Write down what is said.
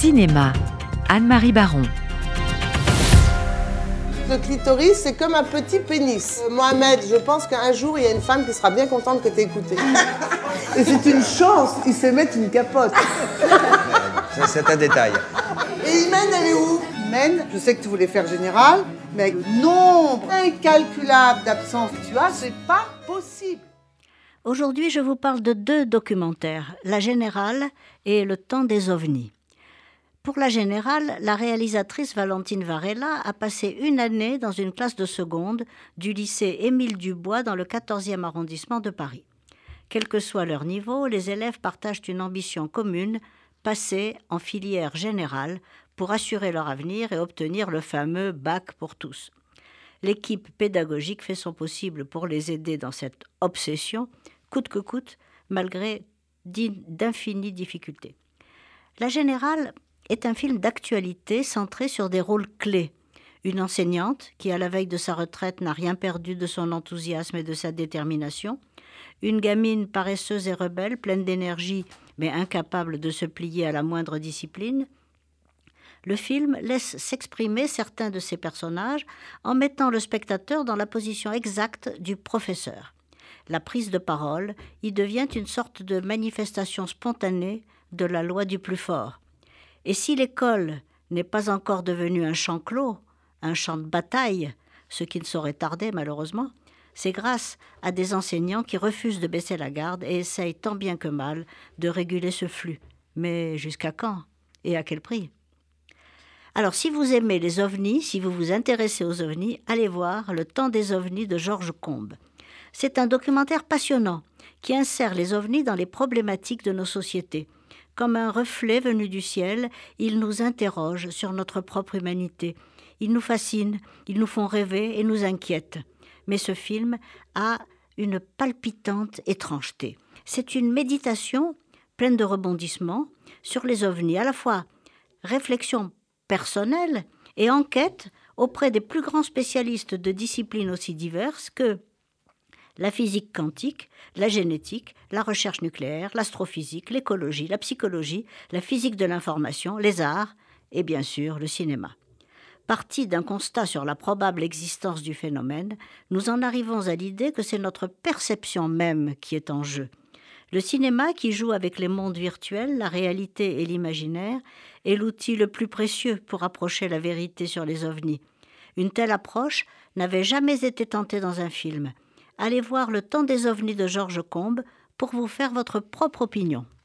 Cinéma, Anne-Marie Baron. Le clitoris, c'est comme un petit pénis. Euh, Mohamed, je pense qu'un jour, il y a une femme qui sera bien contente que tu écouté. Et c'est une chance, il sait mettre une capote. C'est un détail. Et Imen, elle est où? Imen, je sais que tu voulais faire général, mais avec le nombre incalculable d'absences que tu as, c'est pas possible. Aujourd'hui, je vous parle de deux documentaires, La Générale et Le Temps des ovnis. Pour La Générale, la réalisatrice Valentine Varela a passé une année dans une classe de seconde du lycée Émile Dubois dans le 14e arrondissement de Paris. Quel que soit leur niveau, les élèves partagent une ambition commune, passer en filière générale pour assurer leur avenir et obtenir le fameux bac pour tous. L'équipe pédagogique fait son possible pour les aider dans cette obsession, coûte que coûte, malgré d'in- d'infinies difficultés. La Générale est un film d'actualité centré sur des rôles clés. Une enseignante qui, à la veille de sa retraite, n'a rien perdu de son enthousiasme et de sa détermination. Une gamine paresseuse et rebelle, pleine d'énergie, mais incapable de se plier à la moindre discipline. Le film laisse s'exprimer certains de ces personnages en mettant le spectateur dans la position exacte du professeur. La prise de parole y devient une sorte de manifestation spontanée de la loi du plus fort. Et si l'école n'est pas encore devenue un champ clos, un champ de bataille, ce qui ne saurait tarder malheureusement, c'est grâce à des enseignants qui refusent de baisser la garde et essayent tant bien que mal de réguler ce flux. Mais jusqu'à quand Et à quel prix? Alors, si vous aimez les ovnis, si vous vous intéressez aux ovnis, allez voir Le temps des ovnis de Georges Combe. C'est un documentaire passionnant qui insère les ovnis dans les problématiques de nos sociétés. Comme un reflet venu du ciel, ils nous interrogent sur notre propre humanité. Ils nous fascinent, ils nous font rêver et nous inquiètent. Mais ce film a une palpitante étrangeté. C'est une méditation pleine de rebondissements sur les ovnis, à la fois réflexion personnelle et enquête auprès des plus grands spécialistes de disciplines aussi diverses que la physique quantique, la génétique, la recherche nucléaire, l'astrophysique, l'écologie, la psychologie, la physique de l'information, les arts et bien sûr le cinéma. Parti d'un constat sur la probable existence du phénomène, nous en arrivons à l'idée que c'est notre perception même qui est en jeu. Le cinéma, qui joue avec les mondes virtuels, la réalité et l'imaginaire, est l'outil le plus précieux pour approcher la vérité sur les ovnis. Une telle approche n'avait jamais été tentée dans un film. Allez voir Le temps des ovnis de Georges Combe pour vous faire votre propre opinion.